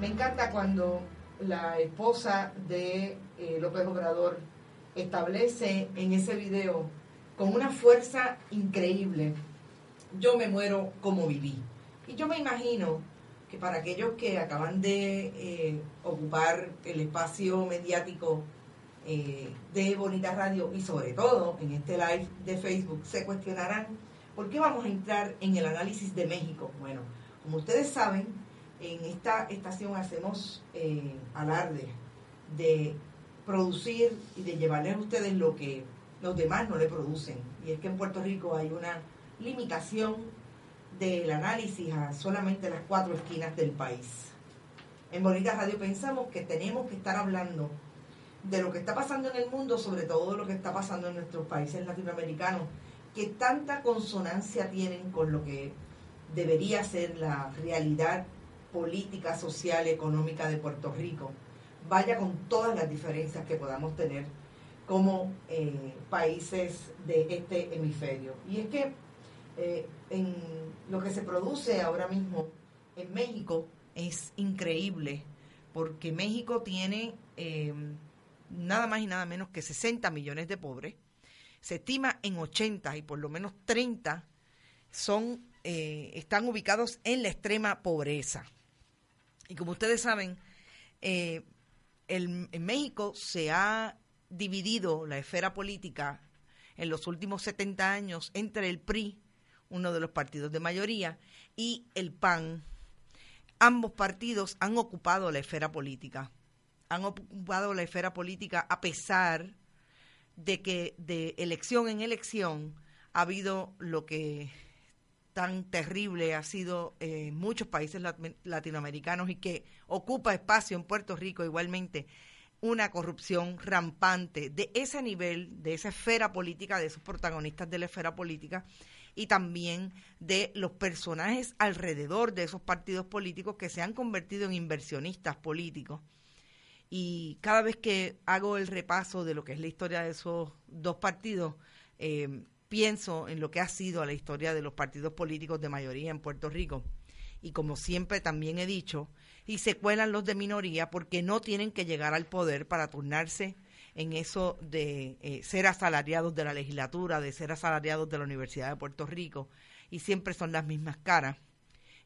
Me encanta cuando la esposa de eh, López Obrador establece en ese video con una fuerza increíble, yo me muero como viví. Y yo me imagino que para aquellos que acaban de eh, ocupar el espacio mediático eh, de Bonita Radio y sobre todo en este live de Facebook se cuestionarán por qué vamos a entrar en el análisis de México. Bueno, como ustedes saben, en esta estación hacemos eh, alarde de producir y de llevarles a ustedes lo que los demás no le producen. Y es que en Puerto Rico hay una limitación del análisis a solamente las cuatro esquinas del país. En Bonita Radio pensamos que tenemos que estar hablando de lo que está pasando en el mundo, sobre todo de lo que está pasando en nuestros países latinoamericanos, que tanta consonancia tienen con lo que debería ser la realidad política, social, económica de Puerto Rico, vaya con todas las diferencias que podamos tener como eh, países de este hemisferio. Y es que eh, en lo que se produce ahora mismo en México es increíble, porque México tiene eh, nada más y nada menos que 60 millones de pobres, se estima en 80 y por lo menos 30 son, eh, están ubicados en la extrema pobreza. Y como ustedes saben, eh, en México se ha dividido la esfera política en los últimos 70 años entre el PRI, uno de los partidos de mayoría, y el PAN. Ambos partidos han ocupado la esfera política han ocupado la esfera política a pesar de que de elección en elección ha habido lo que tan terrible ha sido en muchos países latinoamericanos y que ocupa espacio en Puerto Rico igualmente una corrupción rampante de ese nivel, de esa esfera política, de esos protagonistas de la esfera política y también de los personajes alrededor de esos partidos políticos que se han convertido en inversionistas políticos y cada vez que hago el repaso de lo que es la historia de esos dos partidos, eh, pienso en lo que ha sido la historia de los partidos políticos de mayoría en Puerto Rico. Y como siempre también he dicho, y se cuelan los de minoría porque no tienen que llegar al poder para turnarse en eso de eh, ser asalariados de la legislatura, de ser asalariados de la Universidad de Puerto Rico, y siempre son las mismas caras.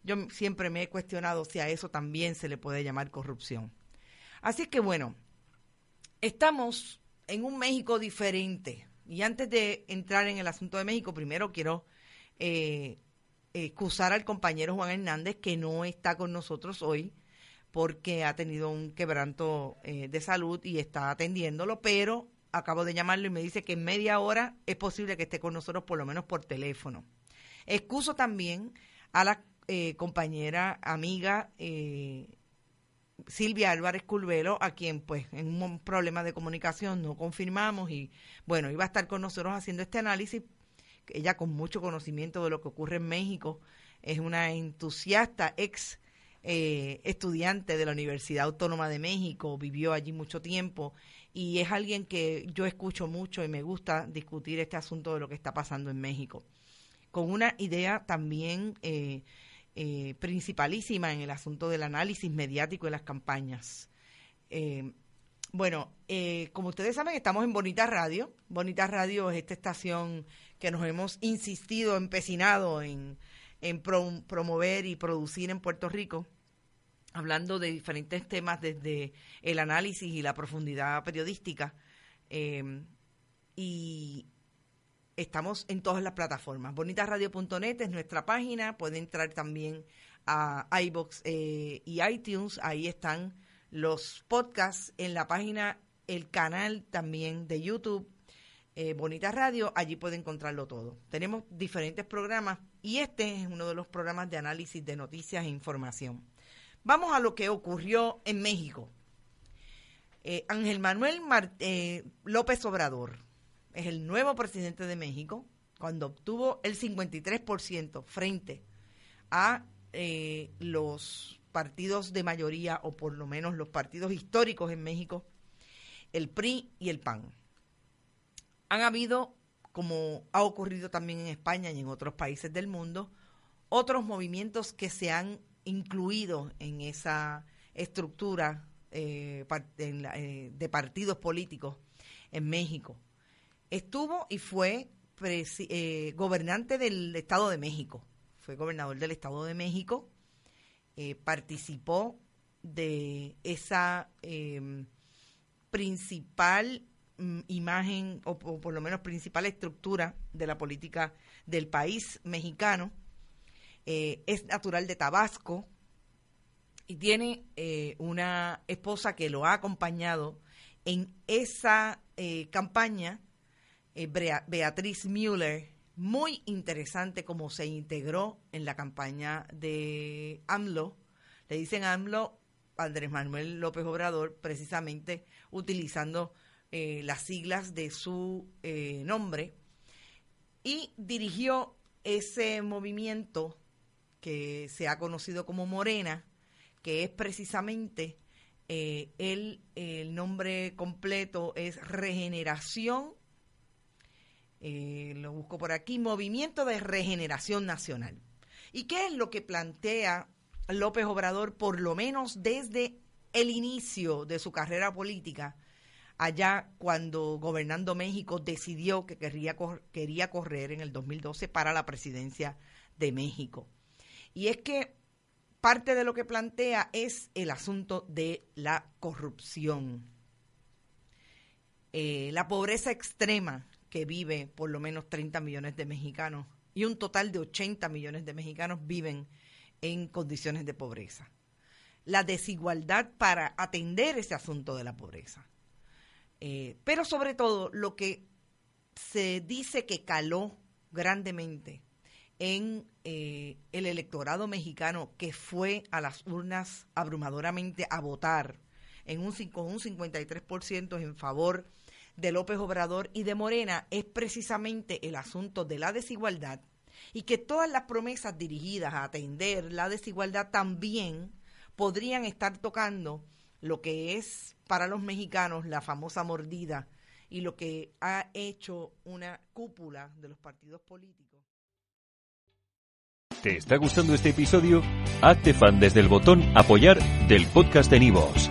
Yo siempre me he cuestionado si a eso también se le puede llamar corrupción. Así que bueno, estamos en un México diferente. Y antes de entrar en el asunto de México, primero quiero eh, excusar al compañero Juan Hernández que no está con nosotros hoy porque ha tenido un quebranto eh, de salud y está atendiéndolo, pero acabo de llamarlo y me dice que en media hora es posible que esté con nosotros por lo menos por teléfono. Excuso también a la eh, compañera, amiga eh, Silvia Álvarez Culvelo, a quien pues en un problema de comunicación no confirmamos y bueno, iba a estar con nosotros haciendo este análisis, ella con mucho conocimiento de lo que ocurre en México, es una entusiasta ex eh, estudiante de la Universidad Autónoma de México, vivió allí mucho tiempo y es alguien que yo escucho mucho y me gusta discutir este asunto de lo que está pasando en México. Con una idea también eh, eh, principalísima en el asunto del análisis mediático de las campañas. Eh, bueno, eh, como ustedes saben, estamos en Bonita Radio. Bonita Radio es esta estación que nos hemos insistido, empecinado en, promover y producir en Puerto Rico, hablando de diferentes temas desde el análisis y la profundidad periodística. y Estamos en todas las plataformas. Bonitasradio.net es nuestra página. Pueden entrar también a iBox eh, y iTunes. Ahí están los podcasts en la página, el canal también de YouTube. eh, Radio, allí puede encontrarlo todo. Tenemos diferentes programas y este es uno de los programas de análisis de noticias e información. Vamos a lo que ocurrió en México. Eh, Ángel Manuel eh, López Obrador es el nuevo presidente de México cuando obtuvo el 53% frente a los partidos de mayoría, o por lo menos los partidos históricos en México, el PRI y el PAN. Han habido, como ha ocurrido también en España y en otros países del mundo, otros movimientos que se han incluido en esa estructura eh, eh, de partidos políticos en México. Estuvo y fue eh, gobernante del Estado de México, fue gobernador del Estado de México, participó de esa em, principal mm, imagen o, por lo menos principal estructura de la política del país mexicano. Eh, es natural de Tabasco y tiene eh, una esposa que lo ha acompañado en esa eh, campaña, Beatriz Müller, muy interesante como se integró en la campaña de AMLO. Le dicen AMLO Andrés Manuel López Obrador, precisamente utilizando eh, las siglas de su eh, nombre, y dirigió ese movimiento que se ha conocido como Morena, que es precisamente eh, el, el, nombre completo es Regeneración, lo busco por aquí, Movimiento de Regeneración Nacional. ¿Y qué es lo que plantea López Obrador, por lo menos desde el inicio de su carrera política, allá cuando gobernando México decidió que quería, quería correr en el 2012 para la presidencia de México. Y es que parte de lo que plantea es el asunto de la corrupción. Eh, la pobreza extrema que vive por lo menos 30 millones de mexicanos y un total de 80 millones de mexicanos viven en condiciones de pobreza. La desigualdad para atender ese asunto de la pobreza. Eh, pero sobre todo lo que se dice que caló grandemente en eh, el electorado mexicano que fue a las urnas abrumadoramente a votar en un, con un 53% en favor de López Obrador y de Morena es precisamente el asunto de la desigualdad y que todas las promesas dirigidas a atender la desigualdad también podrían estar tocando lo que es para los mexicanos la famosa mordida y lo que ha hecho una cúpula de los partidos políticos. ¿Te está gustando este episodio? Hazte fan desde el botón apoyar del podcast de Nivos.